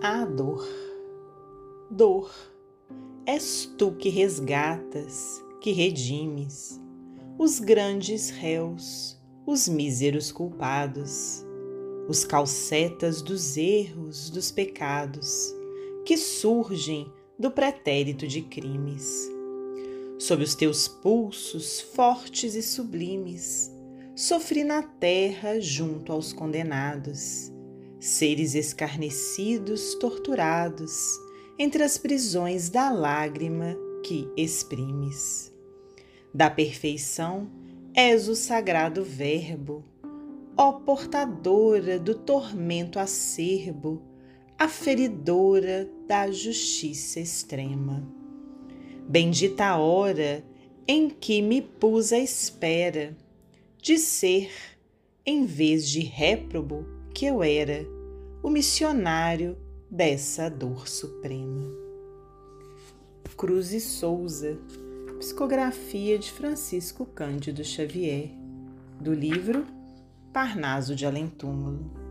a dor. Dor, és tu que resgatas, que redimes os grandes réus, os míseros culpados, os calcetas dos erros, dos pecados, que surgem do pretérito de crimes. Sob os teus pulsos fortes e sublimes, sofri na terra junto aos condenados seres escarnecidos, torturados, entre as prisões da lágrima que exprimes. Da perfeição és o sagrado Verbo, ó portadora do tormento acerbo, aferidora da justiça extrema. Bendita a hora em que me pus à espera de ser, em vez de réprobo, que eu era o missionário dessa dor suprema. Cruz e Souza, psicografia de Francisco Cândido Xavier, do livro Parnaso de Além Túmulo.